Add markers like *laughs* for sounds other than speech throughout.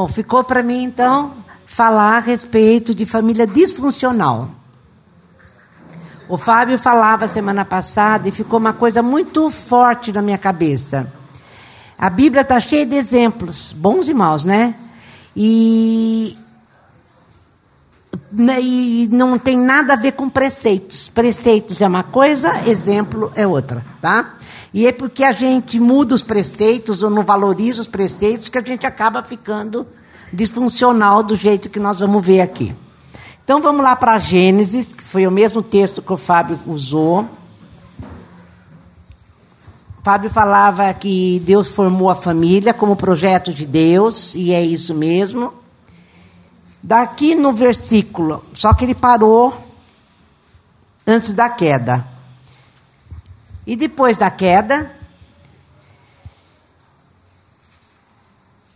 Bom, ficou para mim então falar a respeito de família disfuncional. O Fábio falava semana passada e ficou uma coisa muito forte na minha cabeça. A Bíblia está cheia de exemplos, bons e maus, né? E, né, e não tem nada a ver com preceitos. Preceitos é uma coisa, exemplo é outra, tá? E é porque a gente muda os preceitos ou não valoriza os preceitos que a gente acaba ficando disfuncional do jeito que nós vamos ver aqui. Então vamos lá para Gênesis, que foi o mesmo texto que o Fábio usou. Fábio falava que Deus formou a família como projeto de Deus, e é isso mesmo. Daqui no versículo, só que ele parou antes da queda. E depois da queda,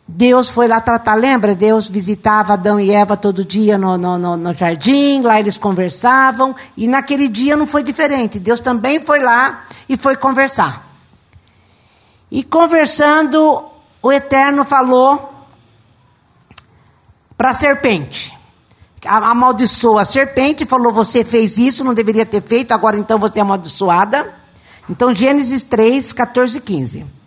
Deus foi lá tratar, lembra? Deus visitava Adão e Eva todo dia no, no, no, no, jardim, lá eles conversavam, e naquele dia não foi diferente. Deus também foi lá e foi conversar. E conversando, o Eterno falou para a serpente. Amaldiçoou a serpente, falou: Você fez isso, não deveria ter feito, agora então você é amaldiçoada. Então, Gênesis 3, 14 e 15.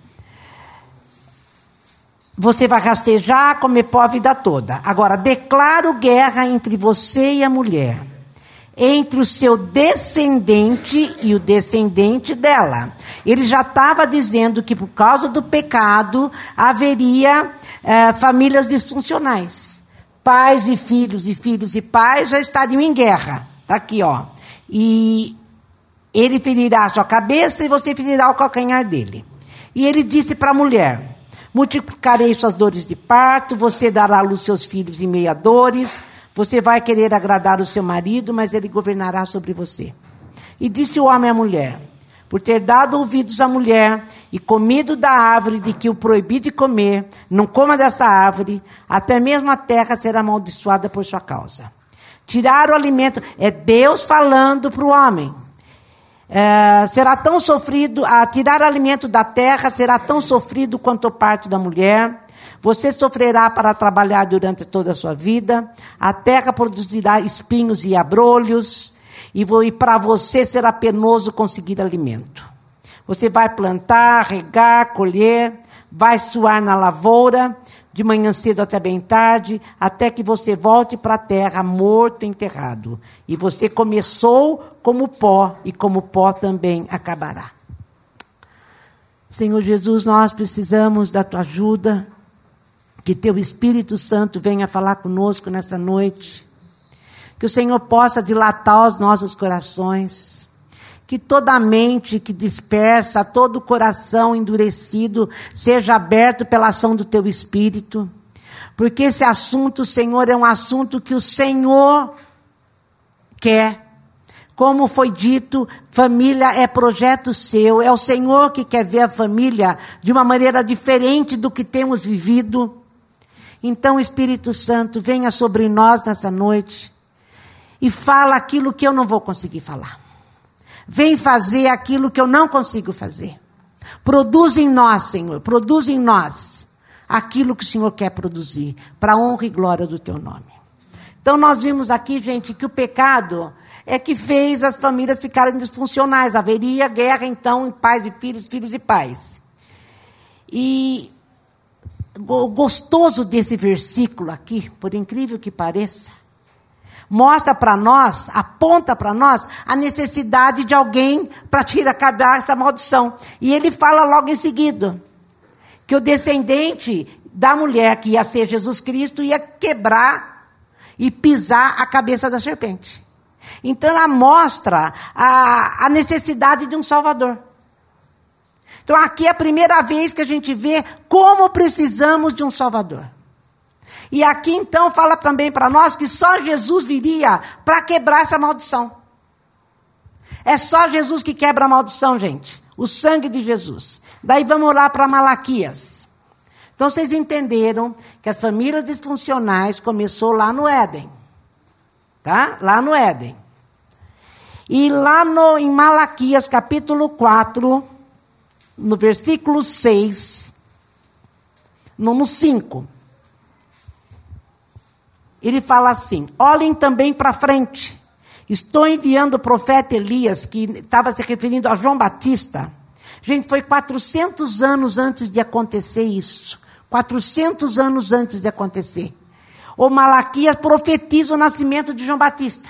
Você vai rastejar, comer pó a vida toda. Agora, declaro guerra entre você e a mulher, entre o seu descendente e o descendente dela. Ele já estava dizendo que por causa do pecado haveria eh, famílias disfuncionais. Pais e filhos, e filhos e pais já estariam em guerra. Está aqui, ó. E ele ferirá a sua cabeça e você ferirá o calcanhar dele. E ele disse para a mulher multiplicarei suas dores de parto, você dará à luz seus filhos em meia dores, você vai querer agradar o seu marido, mas ele governará sobre você. E disse o homem à mulher: Por ter dado ouvidos à mulher e comido da árvore de que o proibi de comer, não coma dessa árvore, até mesmo a terra será amaldiçoada por sua causa. Tirar o alimento, é Deus falando para o homem. É, será tão sofrido, a tirar alimento da terra será tão sofrido quanto o parto da mulher. Você sofrerá para trabalhar durante toda a sua vida. A terra produzirá espinhos e abrolhos. E, e para você será penoso conseguir alimento. Você vai plantar, regar, colher, vai suar na lavoura, de manhã cedo até bem tarde, até que você volte para a terra morto e enterrado. E você começou como pó, e como pó também acabará. Senhor Jesus, nós precisamos da tua ajuda, que teu Espírito Santo venha falar conosco nesta noite, que o Senhor possa dilatar os nossos corações que toda mente que dispersa, todo coração endurecido, seja aberto pela ação do teu espírito. Porque esse assunto, Senhor, é um assunto que o Senhor quer. Como foi dito, família é projeto seu, é o Senhor que quer ver a família de uma maneira diferente do que temos vivido. Então, Espírito Santo, venha sobre nós nessa noite e fala aquilo que eu não vou conseguir falar. Vem fazer aquilo que eu não consigo fazer. Produz em nós, Senhor, produz em nós aquilo que o Senhor quer produzir, para a honra e glória do teu nome. Então, nós vimos aqui, gente, que o pecado é que fez as famílias ficarem disfuncionais. Haveria guerra, então, em pais e filhos, filhos e pais. E o gostoso desse versículo aqui, por incrível que pareça, mostra para nós, aponta para nós a necessidade de alguém para tirar acabar essa maldição. E ele fala logo em seguida que o descendente da mulher que ia ser Jesus Cristo ia quebrar e pisar a cabeça da serpente. Então ela mostra a, a necessidade de um Salvador. Então aqui é a primeira vez que a gente vê como precisamos de um Salvador. E aqui então fala também para nós que só Jesus viria para quebrar essa maldição. É só Jesus que quebra a maldição, gente. O sangue de Jesus. Daí vamos lá para Malaquias. Então vocês entenderam que as famílias disfuncionais começou lá no Éden. Tá? Lá no Éden. E lá no, em Malaquias, capítulo 4, no versículo 6, no 5. Ele fala assim: olhem também para frente. Estou enviando o profeta Elias, que estava se referindo a João Batista. Gente, foi 400 anos antes de acontecer isso. 400 anos antes de acontecer. O Malaquias profetiza o nascimento de João Batista.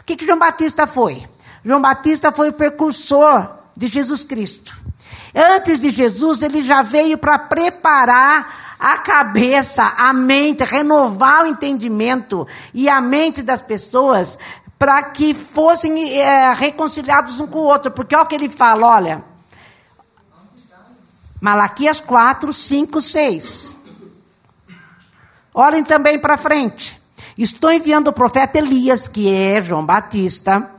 O que, que João Batista foi? João Batista foi o precursor de Jesus Cristo. Antes de Jesus, ele já veio para preparar a cabeça, a mente, renovar o entendimento e a mente das pessoas para que fossem é, reconciliados um com o outro. Porque olha o que ele fala, olha. Malaquias 4, 5, 6. Olhem também para frente. Estou enviando o profeta Elias, que é João Batista,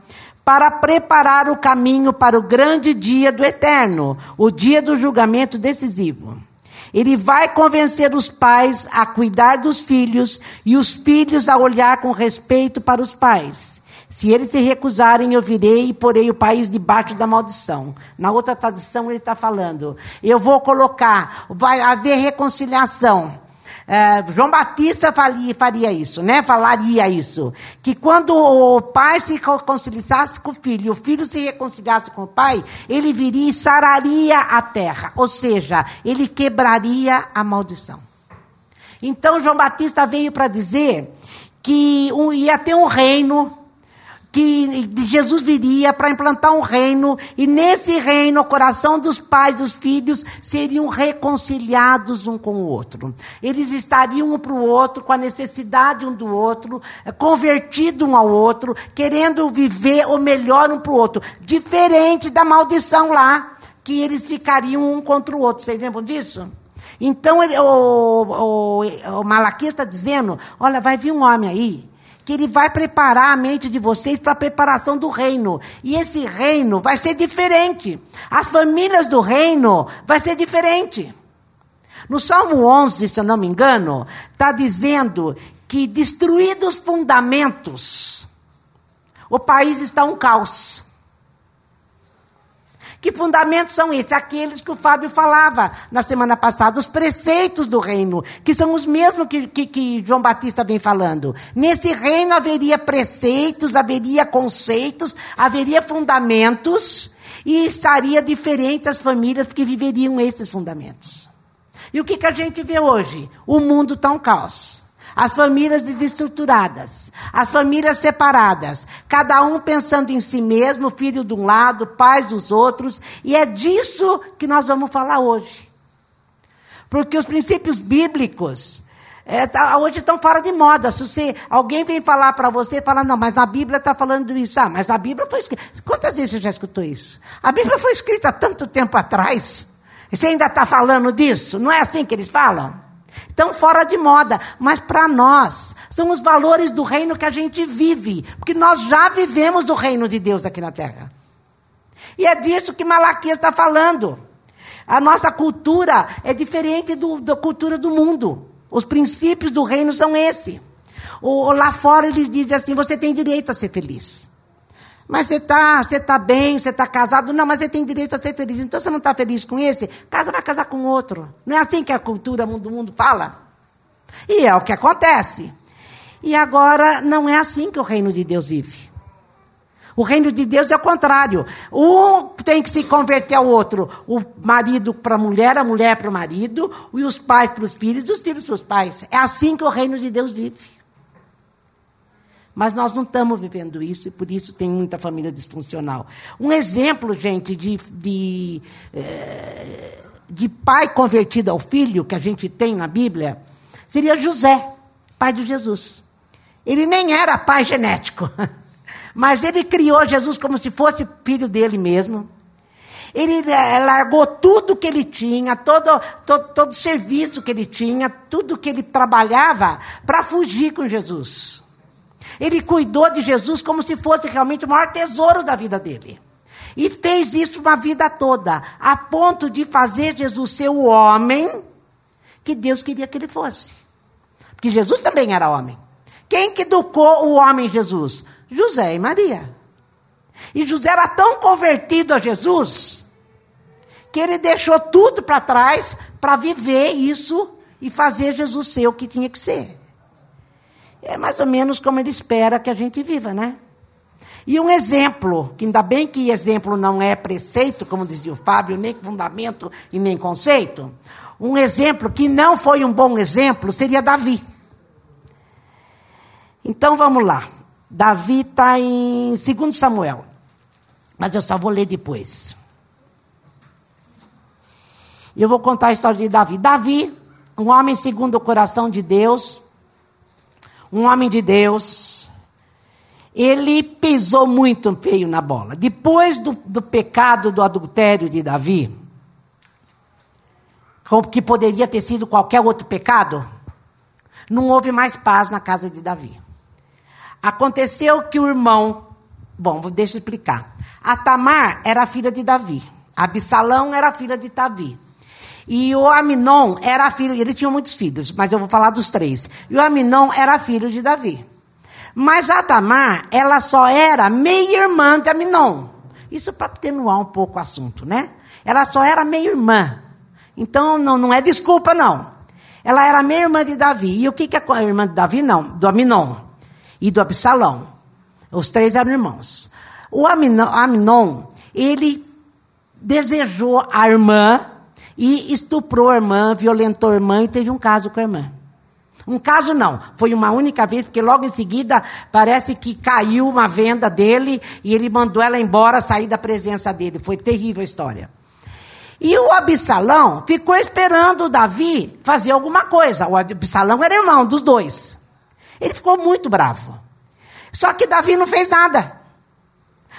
para preparar o caminho para o grande dia do eterno, o dia do julgamento decisivo. Ele vai convencer os pais a cuidar dos filhos e os filhos a olhar com respeito para os pais. Se eles se recusarem, eu virei e porei o país debaixo da maldição. Na outra tradução, ele está falando: eu vou colocar, vai haver reconciliação é, João Batista faria, faria isso, né? Falaria isso. Que quando o pai se reconciliasse com o filho e o filho se reconciliasse com o pai, ele viria e sararia a terra. Ou seja, ele quebraria a maldição. Então João Batista veio para dizer que ia ter um reino que Jesus viria para implantar um reino, e nesse reino o coração dos pais dos filhos seriam reconciliados um com o outro. Eles estariam um para o outro, com a necessidade um do outro, eh, convertido um ao outro, querendo viver o melhor um para o outro, diferente da maldição lá, que eles ficariam um contra o outro. Vocês lembram disso? Então ele, o, o, o Malaquias está dizendo: olha, vai vir um homem aí que ele vai preparar a mente de vocês para a preparação do reino. E esse reino vai ser diferente. As famílias do reino vai ser diferente. No Salmo 11, se eu não me engano, está dizendo que destruídos os fundamentos, o país está um caos. Que fundamentos são esses? Aqueles que o Fábio falava na semana passada, os preceitos do reino, que são os mesmos que, que, que João Batista vem falando. Nesse reino haveria preceitos, haveria conceitos, haveria fundamentos, e estaria diferente as famílias que viveriam esses fundamentos. E o que, que a gente vê hoje? O mundo está um caos as famílias desestruturadas, as famílias separadas, cada um pensando em si mesmo, filho de um lado, pais dos outros, e é disso que nós vamos falar hoje. Porque os princípios bíblicos é, tá, hoje estão fora de moda. Se você, alguém vem falar para você, fala, não, mas a Bíblia está falando isso. Ah, mas a Bíblia foi escrita. Quantas vezes você já escutou isso? A Bíblia foi escrita há tanto tempo atrás. Você ainda está falando disso? Não é assim que eles falam? Estão fora de moda, mas para nós são os valores do reino que a gente vive, porque nós já vivemos o reino de Deus aqui na terra. E é disso que Malaquias está falando. A nossa cultura é diferente do, da cultura do mundo. Os princípios do reino são esse. O, lá fora eles dizem assim: você tem direito a ser feliz. Mas você está você tá bem, você está casado. Não, mas você tem direito a ser feliz. Então você não está feliz com esse? Casa vai casar com outro. Não é assim que a cultura do mundo fala? E é o que acontece. E agora não é assim que o reino de Deus vive. O reino de Deus é o contrário. Um tem que se converter ao outro. O marido para a mulher, a mulher para o marido, e os pais para os filhos, os filhos para os pais. É assim que o reino de Deus vive. Mas nós não estamos vivendo isso e por isso tem muita família disfuncional. Um exemplo, gente, de, de, eh, de pai convertido ao filho que a gente tem na Bíblia seria José, pai de Jesus. Ele nem era pai genético, *laughs* mas ele criou Jesus como se fosse filho dele mesmo. Ele eh, largou tudo que ele tinha, todo, todo, todo serviço que ele tinha, tudo que ele trabalhava, para fugir com Jesus. Ele cuidou de Jesus como se fosse realmente o maior tesouro da vida dele. E fez isso uma vida toda, a ponto de fazer Jesus ser o homem que Deus queria que ele fosse. Porque Jesus também era homem. Quem que educou o homem Jesus? José e Maria. E José era tão convertido a Jesus que ele deixou tudo para trás para viver isso e fazer Jesus ser o que tinha que ser. É mais ou menos como ele espera que a gente viva, né? E um exemplo, que ainda bem que exemplo não é preceito, como dizia o Fábio, nem fundamento e nem conceito. Um exemplo que não foi um bom exemplo seria Davi. Então vamos lá. Davi está em 2 Samuel. Mas eu só vou ler depois. Eu vou contar a história de Davi. Davi, um homem segundo o coração de Deus, um homem de Deus, ele pisou muito feio na bola. Depois do, do pecado do adultério de Davi, que poderia ter sido qualquer outro pecado, não houve mais paz na casa de Davi. Aconteceu que o irmão, bom, deixa eu explicar. A Tamar era filha de Davi. Absalão era filha de Davi. E o Aminon era filho, ele tinha muitos filhos, mas eu vou falar dos três. E o Aminon era filho de Davi. Mas a Tamar, ela só era meia-irmã de Aminon. Isso para atenuar um pouco o assunto, né? Ela só era meia-irmã. Então, não, não é desculpa, não. Ela era meia-irmã de Davi. E o que, que a irmã de Davi? Não, do Aminon e do Absalão. Os três eram irmãos. O Aminon, ele desejou a irmã e estuprou a irmã, violentou a irmã e teve um caso com a irmã. Um caso não, foi uma única vez, porque logo em seguida parece que caiu uma venda dele e ele mandou ela embora, sair da presença dele. Foi terrível a história. E o Absalão ficou esperando o Davi fazer alguma coisa. O Absalão era irmão dos dois. Ele ficou muito bravo. Só que Davi não fez nada.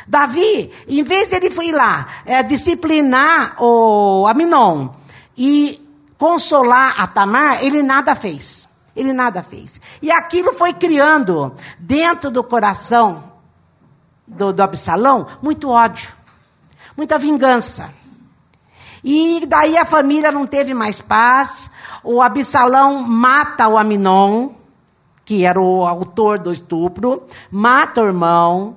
Davi, em vez de ele ir lá é, disciplinar o Aminon e consolar a Tamar, ele nada fez. Ele nada fez. E aquilo foi criando dentro do coração do, do Absalão muito ódio, muita vingança. E daí a família não teve mais paz. O Absalão mata o Aminon, que era o autor do estupro, mata o irmão.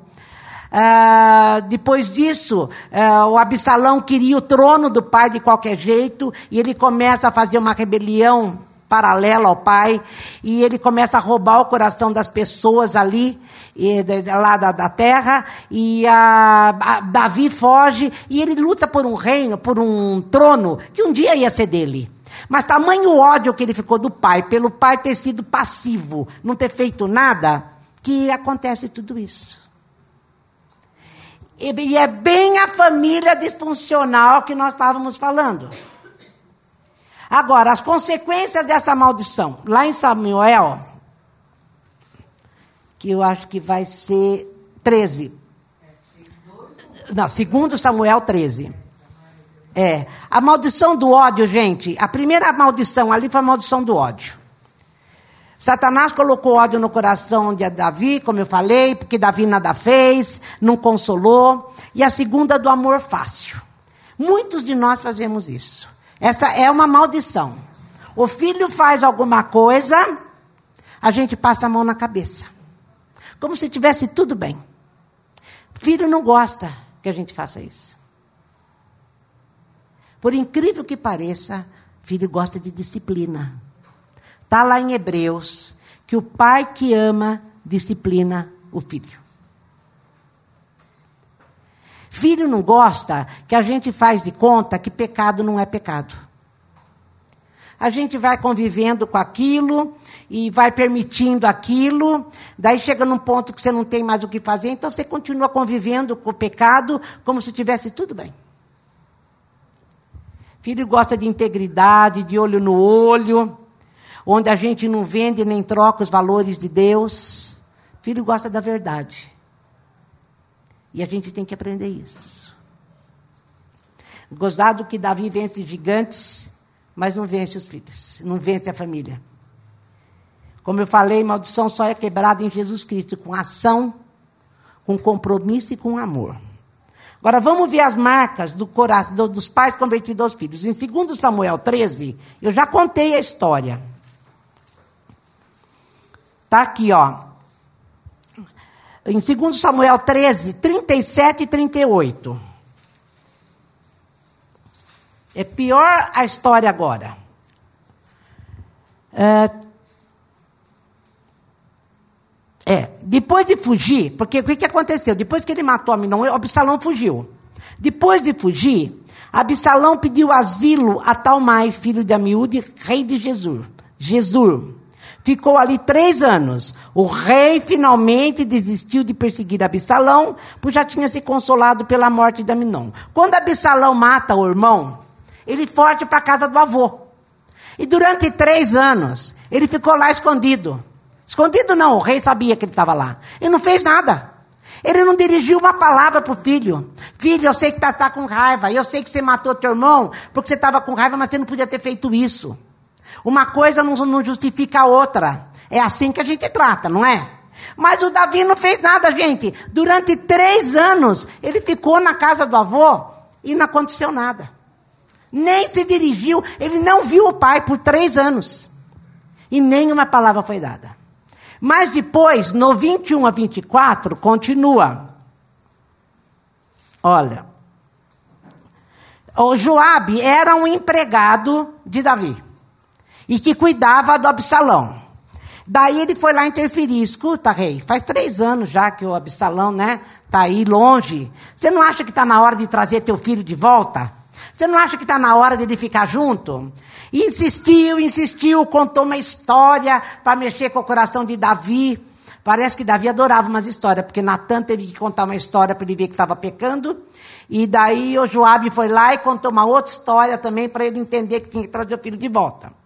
Ah, depois disso, ah, o Absalão queria o trono do pai de qualquer jeito, e ele começa a fazer uma rebelião paralela ao pai, e ele começa a roubar o coração das pessoas ali, e, de, lá da, da, terra, e a, Davi foge, e ele luta por um reino, por um trono, que um dia ia ser dele. Mas tamanho ódio que ele ficou do pai, pelo pai ter sido passivo, não ter feito nada, que acontece tudo isso. E é bem a família disfuncional que nós estávamos falando. Agora, as consequências dessa maldição. Lá em Samuel, que eu acho que vai ser 13. Não, segundo Samuel 13. É. A maldição do ódio, gente, a primeira maldição ali foi a maldição do ódio. Satanás colocou ódio no coração de Davi, como eu falei, porque Davi nada fez, não consolou. E a segunda do amor fácil. Muitos de nós fazemos isso. Essa é uma maldição. O filho faz alguma coisa, a gente passa a mão na cabeça. Como se tivesse tudo bem. Filho não gosta que a gente faça isso. Por incrível que pareça, filho gosta de disciplina. Está lá em Hebreus que o pai que ama disciplina o filho. Filho não gosta que a gente faz de conta que pecado não é pecado. A gente vai convivendo com aquilo e vai permitindo aquilo, daí chega num ponto que você não tem mais o que fazer, então você continua convivendo com o pecado como se tivesse tudo bem. Filho gosta de integridade, de olho no olho onde a gente não vende nem troca os valores de Deus. Filho gosta da verdade. E a gente tem que aprender isso. Gostado que Davi vence gigantes, mas não vence os filhos, não vence a família. Como eu falei, maldição só é quebrada em Jesus Cristo, com ação, com compromisso e com amor. Agora vamos ver as marcas do coração dos pais convertidos aos filhos. Em 2 Samuel 13, eu já contei a história. Está aqui, ó. Em 2 Samuel 13, 37 e 38. É pior a história agora. É, É, depois de fugir, porque o que, que aconteceu? Depois que ele matou Aminon, Absalão fugiu. Depois de fugir, Absalão pediu asilo a Talmai, filho de Amiúde, rei de Jesus. Jesus. Ficou ali três anos. O rei finalmente desistiu de perseguir Absalão, pois já tinha se consolado pela morte de Aminon. Quando Absalão mata o irmão, ele foge para a casa do avô. E durante três anos, ele ficou lá escondido. Escondido não, o rei sabia que ele estava lá. E não fez nada. Ele não dirigiu uma palavra para o filho. Filho, eu sei que está tá com raiva. Eu sei que você matou teu irmão porque você estava com raiva, mas você não podia ter feito isso. Uma coisa não, não justifica a outra. É assim que a gente trata, não é? Mas o Davi não fez nada, gente. Durante três anos, ele ficou na casa do avô e não aconteceu nada. Nem se dirigiu, ele não viu o pai por três anos. E nenhuma palavra foi dada. Mas depois, no 21 a 24, continua. Olha. O Joabe era um empregado de Davi e que cuidava do Absalão. Daí ele foi lá interferir. Escuta, rei, faz três anos já que o Absalão, né, tá aí longe. Você não acha que está na hora de trazer teu filho de volta? Você não acha que está na hora de ele ficar junto? insistiu, insistiu, contou uma história para mexer com o coração de Davi. Parece que Davi adorava umas histórias, porque Natan teve que contar uma história para ele ver que estava pecando. E daí o Joabe foi lá e contou uma outra história também para ele entender que tinha que trazer o filho de volta.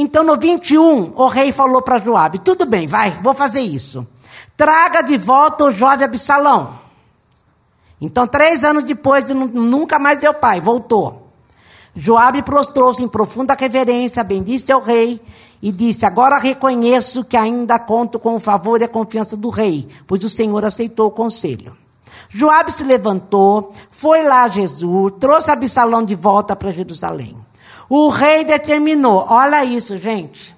Então, no 21, o rei falou para Joabe: Tudo bem, vai, vou fazer isso. Traga de volta o jovem Absalão. Então, três anos depois, de nunca mais é o pai, voltou. Joabe prostrou-se em profunda reverência, bendisse ao rei e disse: Agora reconheço que ainda conto com o favor e a confiança do rei, pois o Senhor aceitou o conselho. Joabe se levantou, foi lá a Jesus, trouxe Absalão de volta para Jerusalém. O rei determinou: olha isso, gente.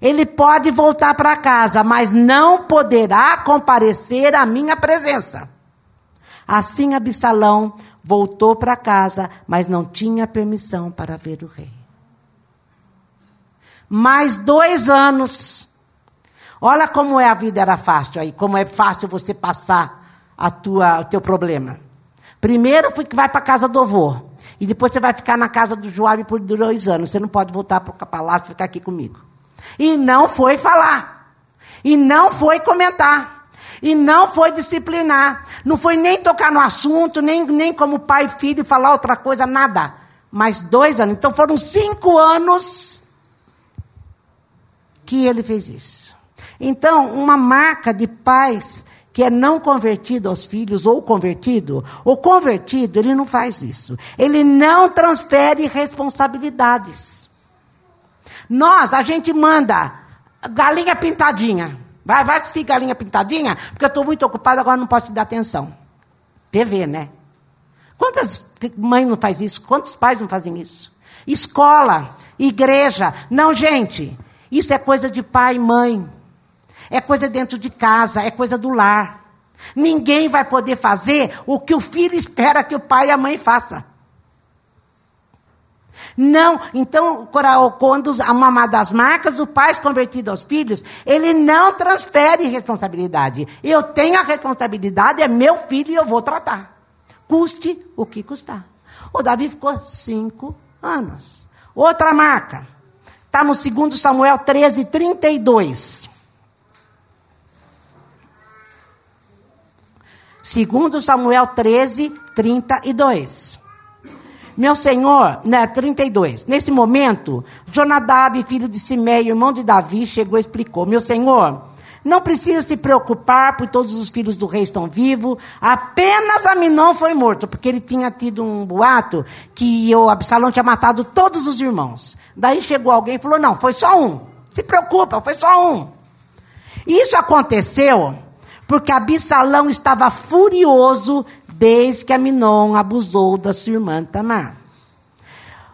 Ele pode voltar para casa, mas não poderá comparecer à minha presença. Assim Absalão voltou para casa, mas não tinha permissão para ver o rei. Mais dois anos. Olha como é a vida era fácil aí, como é fácil você passar a tua, o teu problema. Primeiro foi que vai para a casa do avô. E depois você vai ficar na casa do Joabe por dois anos. Você não pode voltar para o palácio e ficar aqui comigo. E não foi falar. E não foi comentar. E não foi disciplinar. Não foi nem tocar no assunto, nem, nem como pai e filho falar outra coisa, nada. Mas dois anos. Então foram cinco anos que ele fez isso. Então, uma marca de pais que é não convertido aos filhos ou convertido, o convertido, ele não faz isso. Ele não transfere responsabilidades. Nós, a gente manda galinha pintadinha. Vai, vai assistir galinha pintadinha, porque eu estou muito ocupado, agora não posso te dar atenção. TV, né? Quantas mães não faz isso? Quantos pais não fazem isso? Escola, igreja. Não, gente. Isso é coisa de pai e mãe. É coisa dentro de casa, é coisa do lar. Ninguém vai poder fazer o que o filho espera que o pai e a mãe façam. Não, então, quando uma das marcas do pai convertido aos filhos, ele não transfere responsabilidade. Eu tenho a responsabilidade, é meu filho e eu vou tratar. Custe o que custar. O Davi ficou cinco anos. Outra marca. Está no 2 Samuel 13, 32. Segundo Samuel 13, 32. Meu senhor, né, 32. Nesse momento, Jonadab, filho de Simei, irmão de Davi, chegou e explicou: Meu senhor, não precisa se preocupar, pois todos os filhos do rei estão vivos. Apenas Aminon foi morto, porque ele tinha tido um boato que o Absalão tinha matado todos os irmãos. Daí chegou alguém e falou: Não, foi só um. Se preocupa, foi só um. Isso aconteceu porque Absalão estava furioso desde que Aminon abusou da sua irmã Tamar.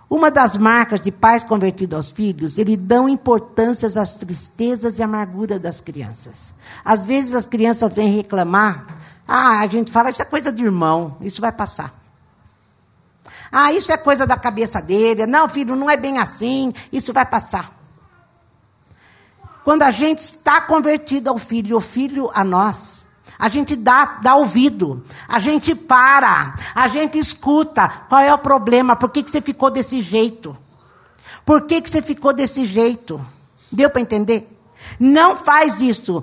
Uma das marcas de pais convertidos aos filhos, eles dão importância às tristezas e amargura das crianças. Às vezes as crianças vêm reclamar, ah, a gente fala, isso é coisa de irmão, isso vai passar. Ah, isso é coisa da cabeça dele. Não, filho, não é bem assim, isso vai passar. Quando a gente está convertido ao filho, o filho a nós. A gente dá, dá ouvido, a gente para, a gente escuta. Qual é o problema? Por que, que você ficou desse jeito? Por que, que você ficou desse jeito? Deu para entender? Não faz isso.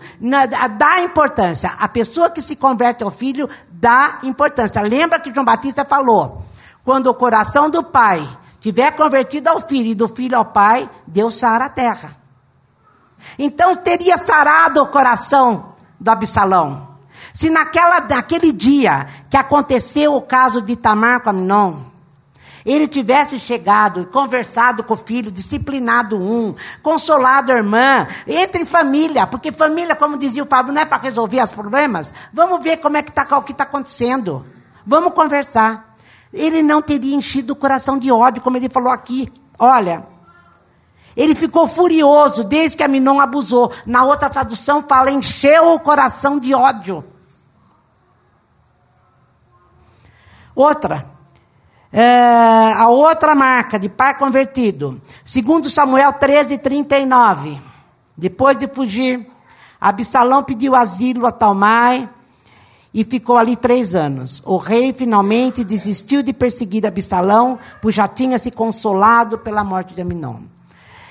Dá importância. A pessoa que se converte ao filho dá importância. Lembra que João Batista falou: quando o coração do pai tiver convertido ao filho e do filho ao pai, Deus sara a terra. Então teria sarado o coração do Absalão. Se naquela, naquele dia que aconteceu o caso de Tamar com Aminon, ele tivesse chegado e conversado com o filho, disciplinado um, consolado a irmã, entre família, porque família, como dizia o Pablo, não é para resolver os problemas. Vamos ver como é que está o que está acontecendo. Vamos conversar. Ele não teria enchido o coração de ódio, como ele falou aqui. Olha, ele ficou furioso desde que a Minon abusou. Na outra tradução fala, encheu o coração de ódio. Outra. É, a outra marca de pai convertido. Segundo Samuel 13, 39. Depois de fugir, Absalão pediu asilo a Talmai e ficou ali três anos. O rei finalmente desistiu de perseguir Absalão, pois já tinha se consolado pela morte de Aminon.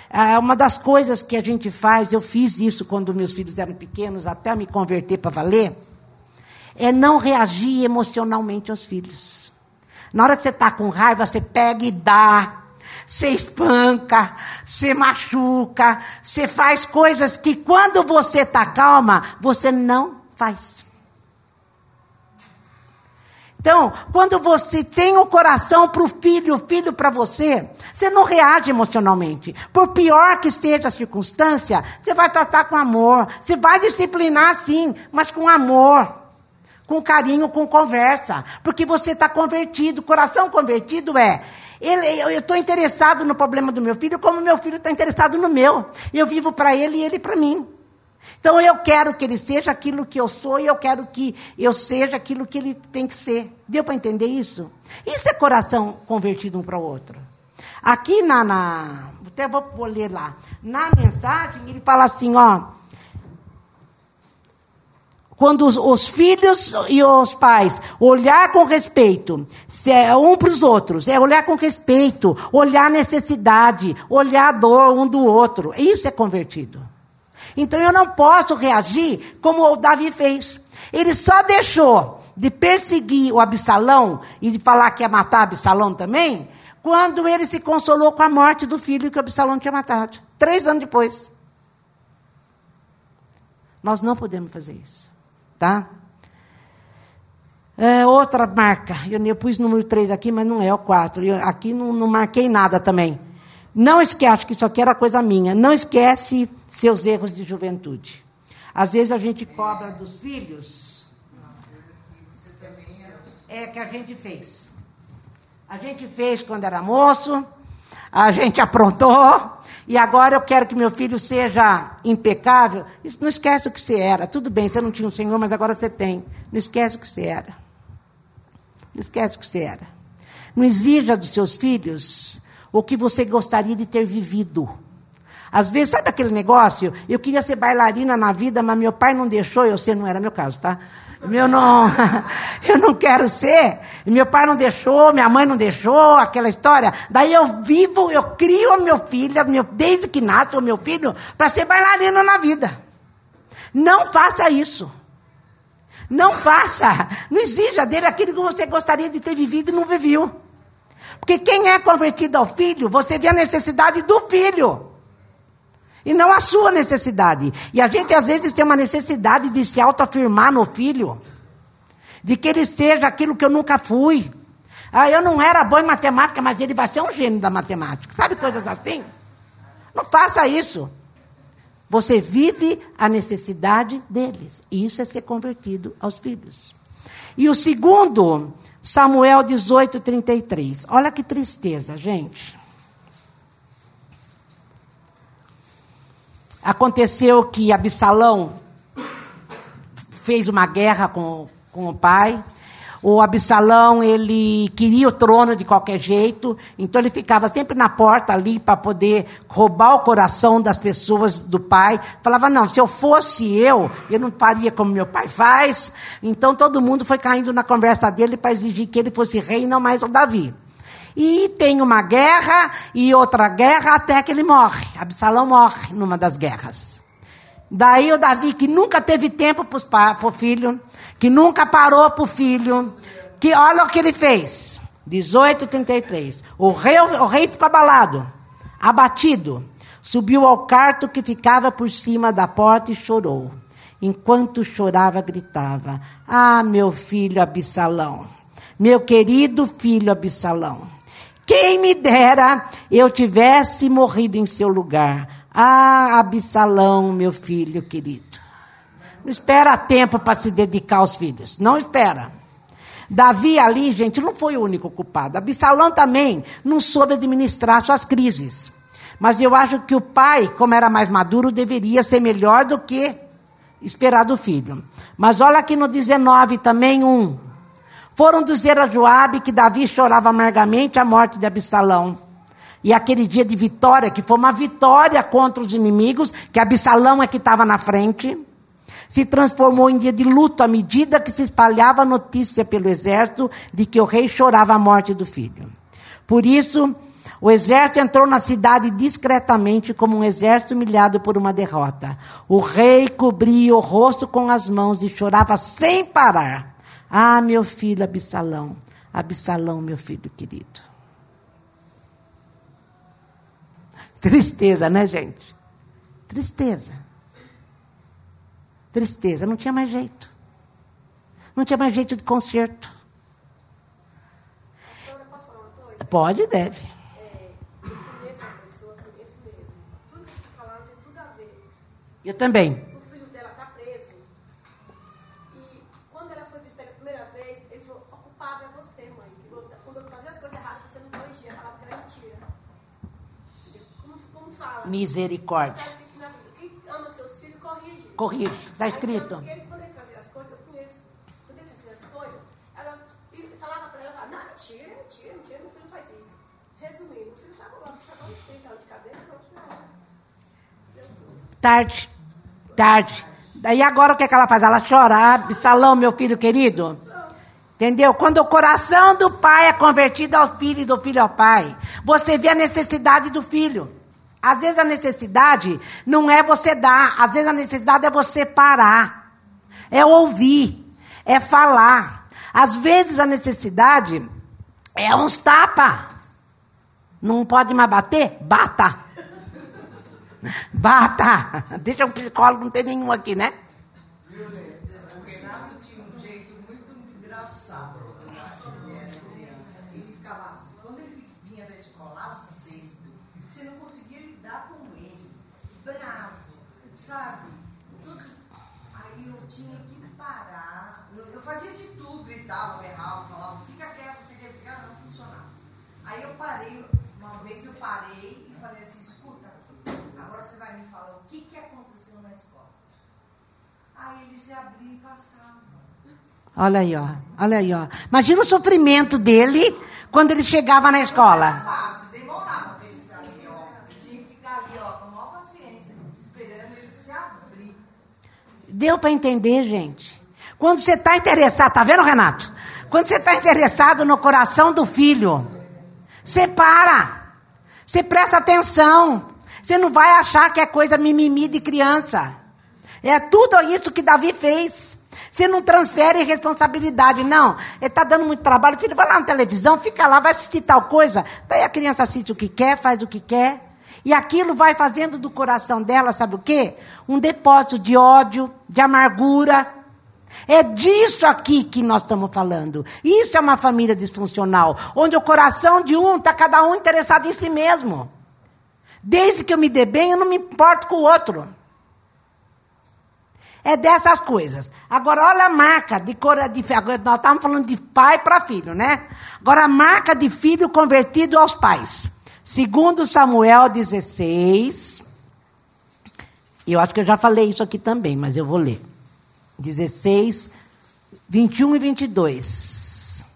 É, uma das coisas que a gente faz, eu fiz isso quando meus filhos eram pequenos, até me converter para valer, é não reagir emocionalmente aos filhos. Na hora que você está com raiva, você pega e dá. Você espanca, você machuca, você faz coisas que quando você está calma, você não faz. Então, quando você tem o um coração para o filho, o filho para você, você não reage emocionalmente. Por pior que seja a circunstância, você vai tratar com amor. Você vai disciplinar sim, mas com amor com carinho, com conversa, porque você está convertido. Coração convertido é. Ele, eu estou interessado no problema do meu filho, como meu filho está interessado no meu. Eu vivo para ele e ele para mim. Então eu quero que ele seja aquilo que eu sou e eu quero que eu seja aquilo que ele tem que ser. Deu para entender isso? Isso é coração convertido um para o outro. Aqui na, na até vou, ler lá. Na mensagem ele fala assim, ó quando os, os, filhos e os pais olhar com respeito, se é um para os outros, é olhar com respeito, olhar necessidade, olhar a dor um do outro. Isso é convertido. Então eu não posso reagir como o Davi fez. Ele só deixou de perseguir o Absalão e de falar que ia matar Absalão também, quando ele se consolou com a morte do filho que o Absalão tinha matado. Três anos depois. Nós não podemos fazer isso. Tá? É, outra marca. Eu, eu pus número 3 aqui, mas não é o 4. Eu, aqui não, não marquei nada também. Não esquece, que isso aqui era coisa minha. Não esquece seus erros de juventude. Às vezes a gente cobra dos filhos. É que a gente fez. A gente fez quando era moço, a gente aprontou, e agora eu quero que meu filho seja impecável. Não esquece o que você era. Tudo bem, você não tinha um Senhor, mas agora você tem. Não esquece o que você era. Não esquece o que você era. Não exija dos seus filhos o que você gostaria de ter vivido. Às vezes, sabe aquele negócio? Eu queria ser bailarina na vida, mas meu pai não deixou eu ser, não era meu caso, tá? Eu não, *laughs* eu não quero ser. Meu pai não deixou, minha mãe não deixou, aquela história. Daí eu vivo, eu crio meu filho, meu, desde que nasce o meu filho, para ser bailarina na vida. Não faça isso. Não faça. Não exija dele aquilo que você gostaria de ter vivido e não viveu. Porque quem é convertido ao filho, você vê a necessidade do filho e não a sua necessidade. E a gente às vezes tem uma necessidade de se autoafirmar no filho, de que ele seja aquilo que eu nunca fui. Ah, eu não era bom em matemática, mas ele vai ser um gênio da matemática. Sabe coisas assim? Não faça isso. Você vive a necessidade deles. E isso é ser convertido aos filhos. E o segundo, Samuel 18, 33. Olha que tristeza, gente. Aconteceu que Absalão fez uma guerra com, com o pai. O Absalão, ele queria o trono de qualquer jeito, então ele ficava sempre na porta ali para poder roubar o coração das pessoas do pai. Falava: "Não, se eu fosse eu, eu não faria como meu pai faz". Então todo mundo foi caindo na conversa dele para exigir que ele fosse rei, não mais o Davi. E tem uma guerra e outra guerra até que ele morre. Absalão morre numa das guerras. Daí o Davi, que nunca teve tempo para o filho, que nunca parou para o filho, que olha o que ele fez. 18:33. O rei, o rei ficou abalado, abatido. Subiu ao quarto que ficava por cima da porta e chorou. Enquanto chorava, gritava: Ah, meu filho Absalão, meu querido filho Absalão, quem me dera eu tivesse morrido em seu lugar. Ah, Absalão, meu filho querido. Não espera tempo para se dedicar aos filhos. Não espera. Davi ali, gente, não foi o único culpado. Absalão também não soube administrar suas crises. Mas eu acho que o pai, como era mais maduro, deveria ser melhor do que esperar do filho. Mas olha aqui no 19 também um. Foram dizer a Joabe que Davi chorava amargamente a morte de Absalão. E aquele dia de vitória, que foi uma vitória contra os inimigos, que Absalão é que estava na frente se transformou em dia de luto à medida que se espalhava a notícia pelo exército de que o rei chorava a morte do filho. Por isso, o exército entrou na cidade discretamente, como um exército humilhado por uma derrota. O rei cobria o rosto com as mãos e chorava sem parar. Ah, meu filho Absalão, Absalão, meu filho querido. Tristeza, né, gente? Tristeza. Tristeza, não tinha mais jeito. Não tinha mais jeito de conserto. Pode deve. Eu também. Estava lá, estava uns 30 anos de cadeira, continuava. Tarde, tarde. Daí agora o que, é que ela faz? Ela chora. Absalão, meu filho querido. Entendeu? Quando o coração do pai é convertido ao filho e do filho ao pai, você vê a necessidade do filho. Às vezes a necessidade não é você dar, às vezes a necessidade é você parar, é ouvir, é falar. Às vezes a necessidade é uns tapa. Não pode mais bater? Bata. *laughs* Bata! Deixa um psicólogo, não tem nenhum aqui, né? Sabe? Tudo- Aí eu tinha que parar. Eu, eu fazia de tudo, gritava, berrava, falava, fica quieto, você quer ficar, não funcionava. Aí eu parei, uma vez eu parei e falei assim, escuta, agora você vai me falar o que, que aconteceu na escola. Aí ele se abria e passava. Olha aí, ó. Olha aí, ó. Imagina o sofrimento dele quando ele chegava na Era escola. fácil, demorava para ele se abrir, ó. Eu tinha que ficar ali, ó, com a maior paciência, esperando ele se abrir. Deu para entender, gente? Quando você está interessado, tá vendo, Renato? Quando você está interessado no coração do filho, você para. Você presta atenção. Você não vai achar que é coisa mimimi de criança. É tudo isso que Davi fez. Você não transfere responsabilidade, não. Ele está dando muito trabalho. Filho, vai lá na televisão, fica lá, vai assistir tal coisa. Daí a criança assiste o que quer, faz o que quer. E aquilo vai fazendo do coração dela, sabe o quê? Um depósito de ódio, de amargura. É disso aqui que nós estamos falando. Isso é uma família disfuncional, onde o coração de um está cada um interessado em si mesmo. Desde que eu me dê bem, eu não me importo com o outro. É dessas coisas. Agora, olha a marca de cor de agora Nós estávamos falando de pai para filho, né? Agora, a marca de filho convertido aos pais. Segundo Samuel 16, eu acho que eu já falei isso aqui também, mas eu vou ler. 16, 21 e 22.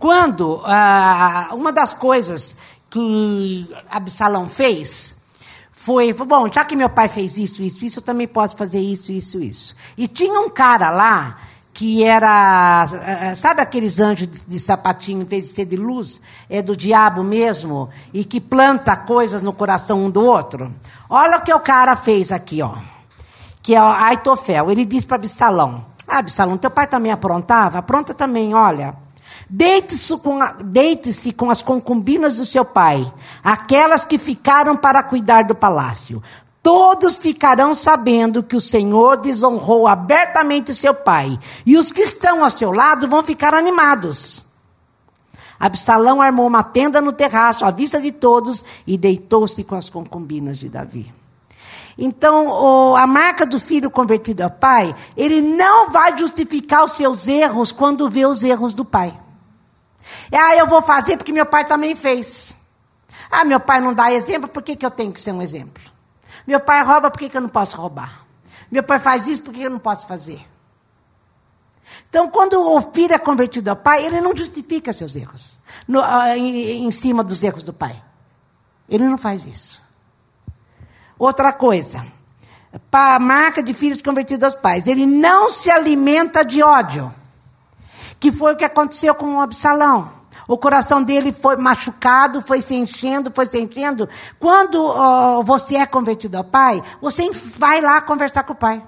Quando ah, uma das coisas que Absalão fez foi, bom, já que meu pai fez isso, isso, isso, eu também posso fazer isso, isso, isso. E tinha um cara lá que era, eh, sabe aqueles anjos de, de, sapatinho, em vez de ser de luz, é do diabo mesmo, e que planta coisas no coração um do outro? Olha o que o cara fez aqui, ó. Que é Aitofel. Ele disse para Absalão: Ah, Absalão, teu pai também aprontava? Apronta também, olha. Deite-se com, deite com as concubinas do seu pai, aquelas que ficaram para cuidar do palácio. Todos ficarão sabendo que o Senhor desonrou abertamente seu pai, e os que estão ao seu lado vão ficar animados. Absalão armou uma tenda no terraço, à vista de todos, e deitou-se com as concubinas de Davi. Então, o, a marca do filho convertido ao pai, ele não vai justificar os seus erros quando vê os erros do pai. Ah, eu vou fazer porque meu pai também fez. Ah, meu pai não dá exemplo, por que, que eu tenho que ser um exemplo? Meu pai rouba, por que, que eu não posso roubar? Meu pai faz isso, por que eu não posso fazer? Então, quando o filho é convertido ao pai, ele não justifica seus erros no, uh, em, em cima dos erros do pai. Ele não faz isso. Outra coisa, a marca de filhos convertidos aos pais, ele não se alimenta de ódio, que foi o que aconteceu com o Absalão. O coração dele foi machucado, foi se enchendo, foi se enchendo. Quando você é convertido ao pai, você vai lá conversar com o pai.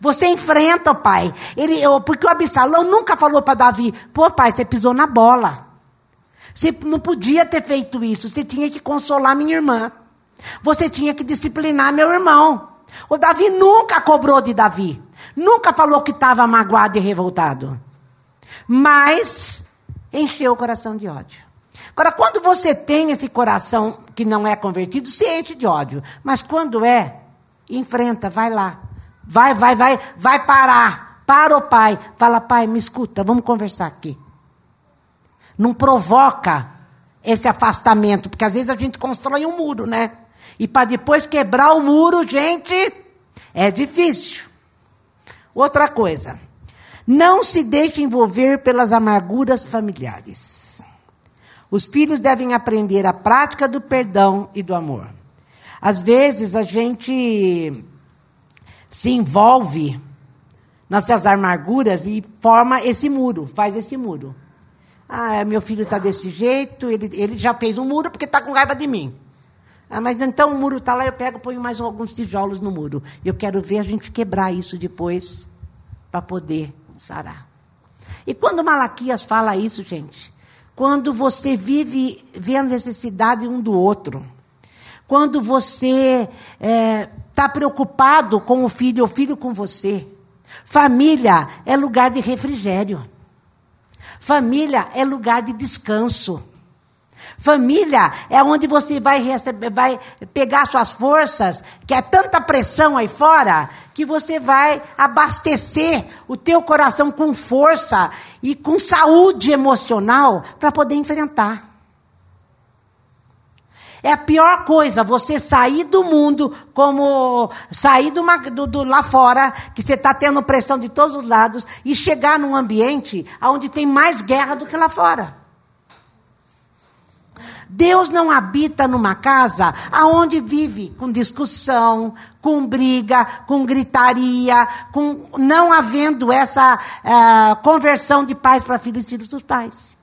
Você enfrenta o pai. Ele, porque o Absalão nunca falou para Davi: pô, pai, você pisou na bola. Você não podia ter feito isso. Você tinha que consolar minha irmã. Você tinha que disciplinar meu irmão. O Davi nunca cobrou de Davi. Nunca falou que estava magoado e revoltado. Mas encheu o coração de ódio. Agora, quando você tem esse coração que não é convertido, se enche de ódio. Mas quando é, enfrenta, vai lá. Vai, vai, vai, vai parar. Para o pai. Fala, pai, me escuta, vamos conversar aqui. Não provoca esse afastamento, porque às vezes a gente constrói um muro, né? E para depois quebrar o muro, gente, é difícil. Outra coisa, não se deixe envolver pelas amarguras familiares. Os filhos devem aprender a prática do perdão e do amor. Às vezes a gente se envolve nessas amarguras e forma esse muro, faz esse muro. Ah, meu filho está desse jeito, ele, ele já fez um muro porque está com raiva de mim. Ah, mas então o muro está lá, eu pego, ponho mais alguns tijolos no muro. Eu quero ver a gente quebrar isso depois para poder sarar. E quando Malaquias fala isso, gente, quando você vive vendo a necessidade um do outro, quando você está é, tá preocupado com o filho, o filho com você, família é lugar de refrigério, família é lugar de descanso. Família é onde você vai, receber, vai pegar suas forças, que é tanta pressão aí fora, que você vai abastecer o teu coração com força e com saúde emocional para poder enfrentar. É a pior coisa você sair do mundo, como sair do, do, do lá fora, que você está tendo pressão de todos os lados, e chegar num ambiente onde tem mais guerra do que lá fora. Deus não habita numa casa aonde vive com discussão, com briga, com gritaria, com não havendo essa uh, conversão de pais para filhos e filhos dos pais.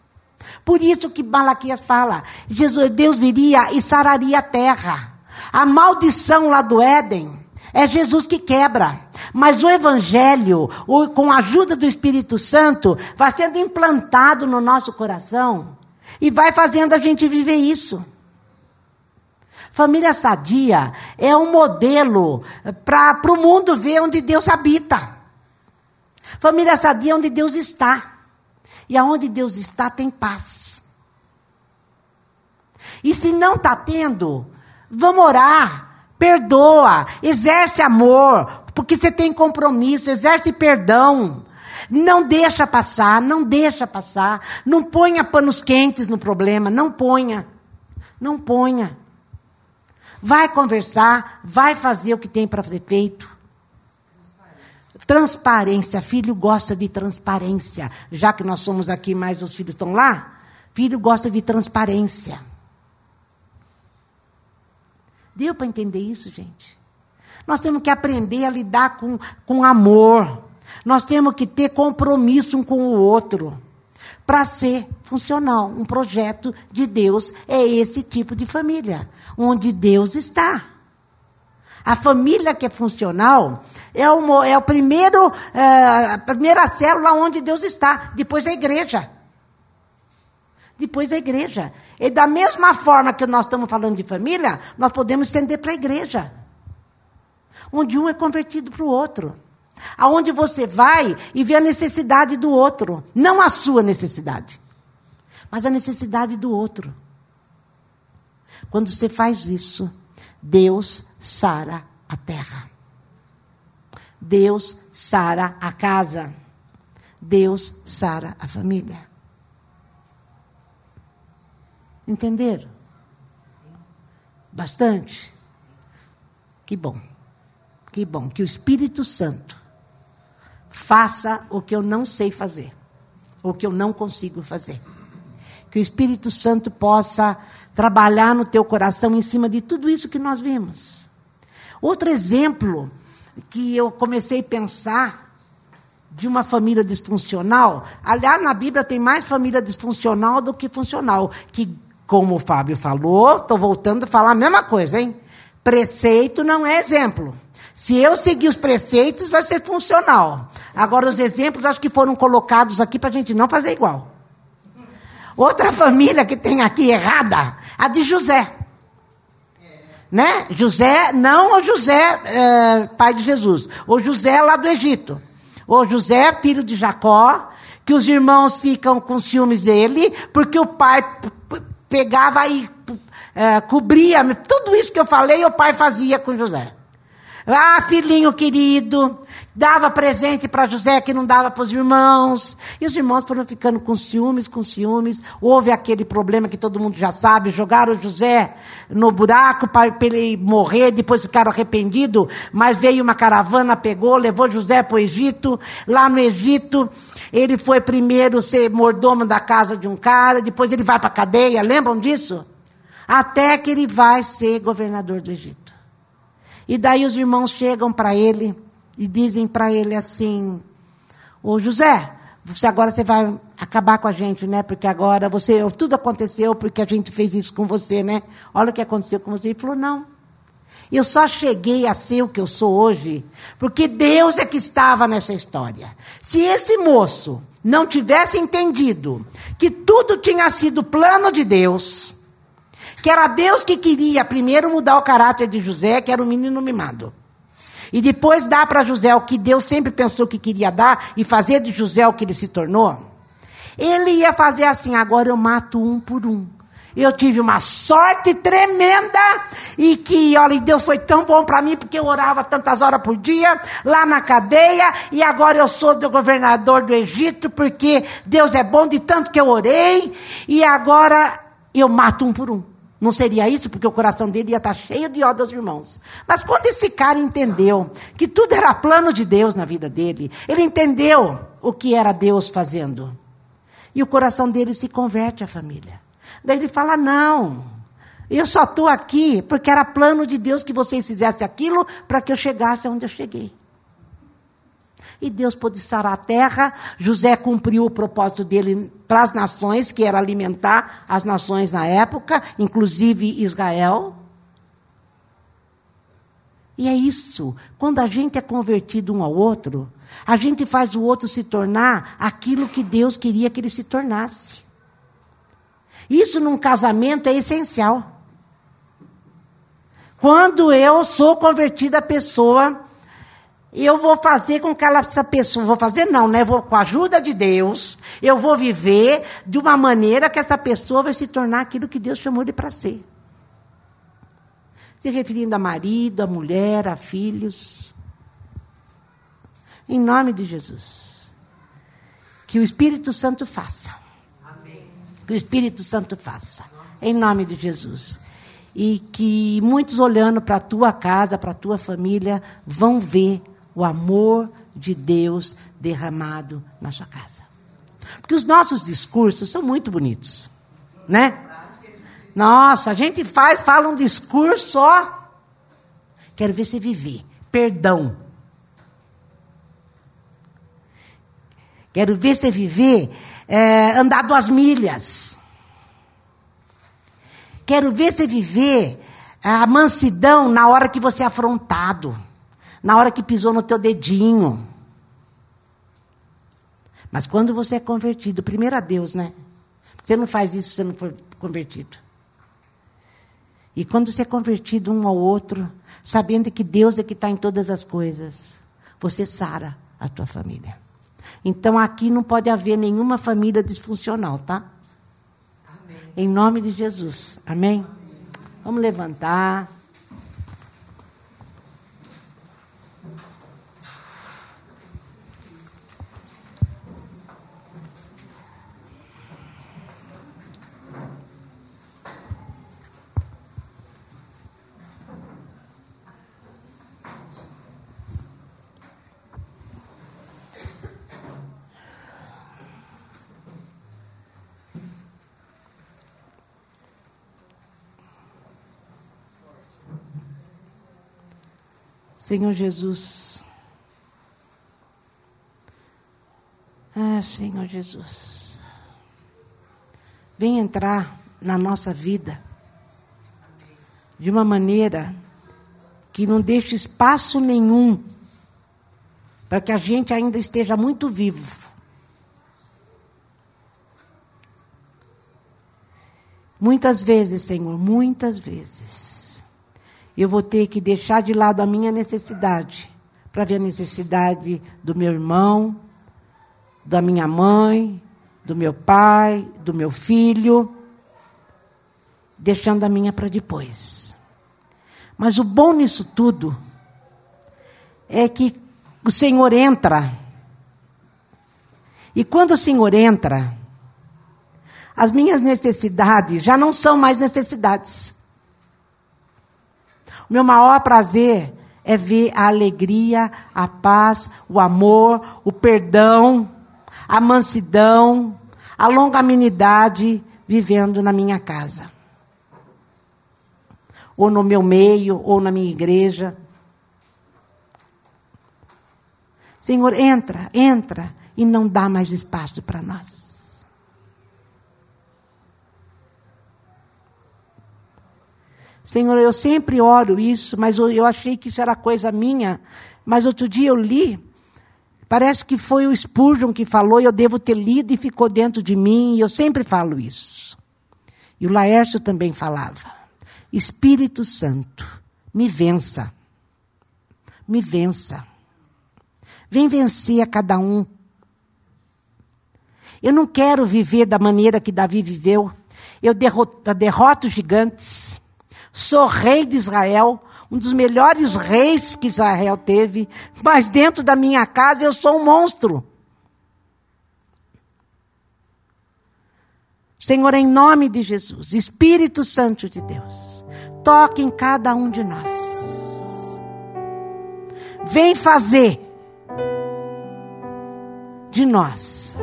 Por isso que Malaquias fala, Jesus, Deus viria e sararia a terra. A maldição lá do Éden é Jesus que quebra. Mas o Evangelho, com a ajuda do Espírito Santo, vai sendo implantado no nosso coração e vai fazendo a gente viver isso. Família sadia é um modelo para o mundo ver onde Deus habita. Família sadia é onde Deus está. E aonde Deus está tem paz. E se não está tendo, vamos orar, perdoa, exerce amor, porque você tem compromisso, exerce perdão. Não deixa passar, não deixa passar. Não ponha panos quentes no problema, não ponha. Não ponha. Vai conversar, vai fazer o que tem para ser feito. Transparência. Filho gosta de transparência. Já que nós somos aqui, mas os filhos estão lá. Filho gosta de transparência. Deu para entender isso, gente? Nós temos que aprender a lidar com, com amor. Nós temos que ter compromisso um com o outro. Para ser funcional. Um projeto de Deus é esse tipo de família, onde Deus está. A família que é funcional é o, é o primeiro, é, a primeira célula onde Deus está. Depois a igreja. Depois a igreja. E da mesma forma que nós estamos falando de família, nós podemos estender para a igreja. Onde um é convertido para o outro. Aonde você vai e vê a necessidade do outro, não a sua necessidade, mas a necessidade do outro. Quando você faz isso, Deus sara a terra. Deus sara a casa. Deus sara a família. Entenderam? Bastante? Que bom. Que bom. Que o Espírito Santo faça o que eu não sei fazer, o que eu não consigo fazer. Que o Espírito Santo possa trabalhar no teu coração em cima de tudo isso que nós vimos. Outro exemplo que eu comecei a pensar de uma família disfuncional, aliás, na Bíblia tem mais família disfuncional do que funcional, que, como o Fábio falou, estou voltando a falar a mesma coisa, hein? Preceito não é exemplo. Se eu seguir os preceitos, vai ser funcional. Agora, os exemplos acho que foram colocados aqui para a gente não fazer igual. Outra *laughs* família que tem aqui errada, a de José. Né? José, não o José, é, pai de Jesus, o José lá do Egito. O José, filho de Jacó, que os irmãos ficam com ciúmes dele, porque o pai pegava e é, cobria tudo isso que eu falei, o pai fazia com José. Ah, filhinho querido, dava presente para José que não dava para os irmãos. E os irmãos foram ficando com ciúmes, com ciúmes. Houve aquele problema que todo mundo já sabe: jogaram José no buraco para ele morrer, depois ficaram arrependidos. Mas veio uma caravana, pegou, levou José para o Egito. Lá no Egito, ele foi primeiro ser mordomo da casa de um cara, depois ele vai para a cadeia, lembram disso? Até que ele vai ser governador do Egito. E daí os irmãos chegam para ele e dizem para ele assim: Ô José, você agora você vai acabar com a gente, né? Porque agora você tudo aconteceu porque a gente fez isso com você, né? Olha o que aconteceu com você. Ele falou: Não. Eu só cheguei a ser o que eu sou hoje porque Deus é que estava nessa história. Se esse moço não tivesse entendido que tudo tinha sido plano de Deus, que era Deus que queria primeiro mudar o caráter de José, que era um menino mimado. E depois dar para José o que Deus sempre pensou que queria dar e fazer de José o que ele se tornou. Ele ia fazer assim: agora eu mato um por um. Eu tive uma sorte tremenda e que, olha, Deus foi tão bom para mim porque eu orava tantas horas por dia lá na cadeia e agora eu sou do governador do Egito porque Deus é bom de tanto que eu orei e agora eu mato um por um. Não seria isso, porque o coração dele ia estar cheio de aos irmãos. Mas quando esse cara entendeu que tudo era plano de Deus na vida dele, ele entendeu o que era Deus fazendo. E o coração dele se converte à família. Daí ele fala: Não, eu só estou aqui porque era plano de Deus que vocês fizessem aquilo para que eu chegasse aonde eu cheguei. E Deus pôde sarar a terra. José cumpriu o propósito dele para as nações, que era alimentar as nações na época, inclusive Israel. E é isso. Quando a gente é convertido um ao outro, a gente faz o outro se tornar aquilo que Deus queria que ele se tornasse. Isso num casamento é essencial. Quando eu sou convertida, a pessoa eu vou fazer com que ela, essa pessoa, vou fazer não, né? Vou, com a ajuda de Deus, eu vou viver de uma maneira que essa pessoa vai se tornar aquilo que Deus chamou ele para ser. Se referindo a marido, a mulher, a filhos. Em nome de Jesus. Que o Espírito Santo faça. Amém. Que o Espírito Santo faça. Em nome de Jesus. E que muitos olhando para a tua casa, para a tua família, vão ver o amor de Deus derramado na sua casa. Porque os nossos discursos são muito bonitos, né? Nossa, a gente faz, fala um discurso, ó. Quero ver você viver. Perdão. Quero ver você viver, é, andar duas milhas. Quero ver você viver a mansidão na hora que você é afrontado, na hora que pisou no teu dedinho. Mas quando você é convertido, primeiro a Deus, né? Você não faz isso se você não for convertido. E quando você é convertido um ao outro, sabendo que Deus é que está em todas as coisas, você sara a tua família. Então aqui não pode haver nenhuma família disfuncional, tá? Amém. Em nome de Jesus. Amém? Vamos levantar. Senhor Jesus. Ah, Senhor Jesus. Vem entrar na nossa vida de uma maneira que não deixe espaço nenhum para que a gente ainda esteja muito vivo. Muitas vezes, Senhor, muitas vezes eu vou ter que deixar de lado a minha necessidade para ver a necessidade do meu irmão, da minha mãe, do meu pai, do meu filho, deixando a minha para depois. Mas o bom nisso tudo é que o Senhor entra. E quando o Senhor entra, as minhas necessidades já não são mais necessidades. O meu maior prazer é ver a alegria, a paz, o amor, o perdão, a mansidão, a longanimidade vivendo na minha casa. Ou no meu meio, ou na minha igreja. Senhor, entra, entra e não dá mais espaço para nós. Senhor, eu sempre oro isso, mas eu achei que isso era coisa minha. Mas outro dia eu li, parece que foi o Spurgeon que falou, e eu devo ter lido e ficou dentro de mim, e eu sempre falo isso. E o Laércio também falava: Espírito Santo, me vença. Me vença. Vem vencer a cada um. Eu não quero viver da maneira que Davi viveu. Eu derroto, derroto gigantes. Sou rei de Israel, um dos melhores reis que Israel teve, mas dentro da minha casa eu sou um monstro. Senhor, em nome de Jesus, Espírito Santo de Deus, toque em cada um de nós. Vem fazer de nós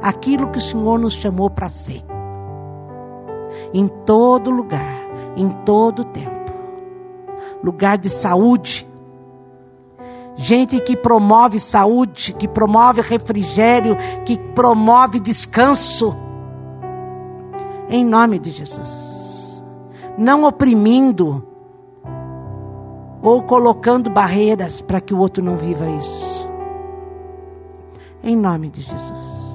aquilo que o Senhor nos chamou para ser. Em todo lugar em todo o tempo. Lugar de saúde. Gente que promove saúde, que promove refrigério, que promove descanso. Em nome de Jesus. Não oprimindo ou colocando barreiras para que o outro não viva isso. Em nome de Jesus.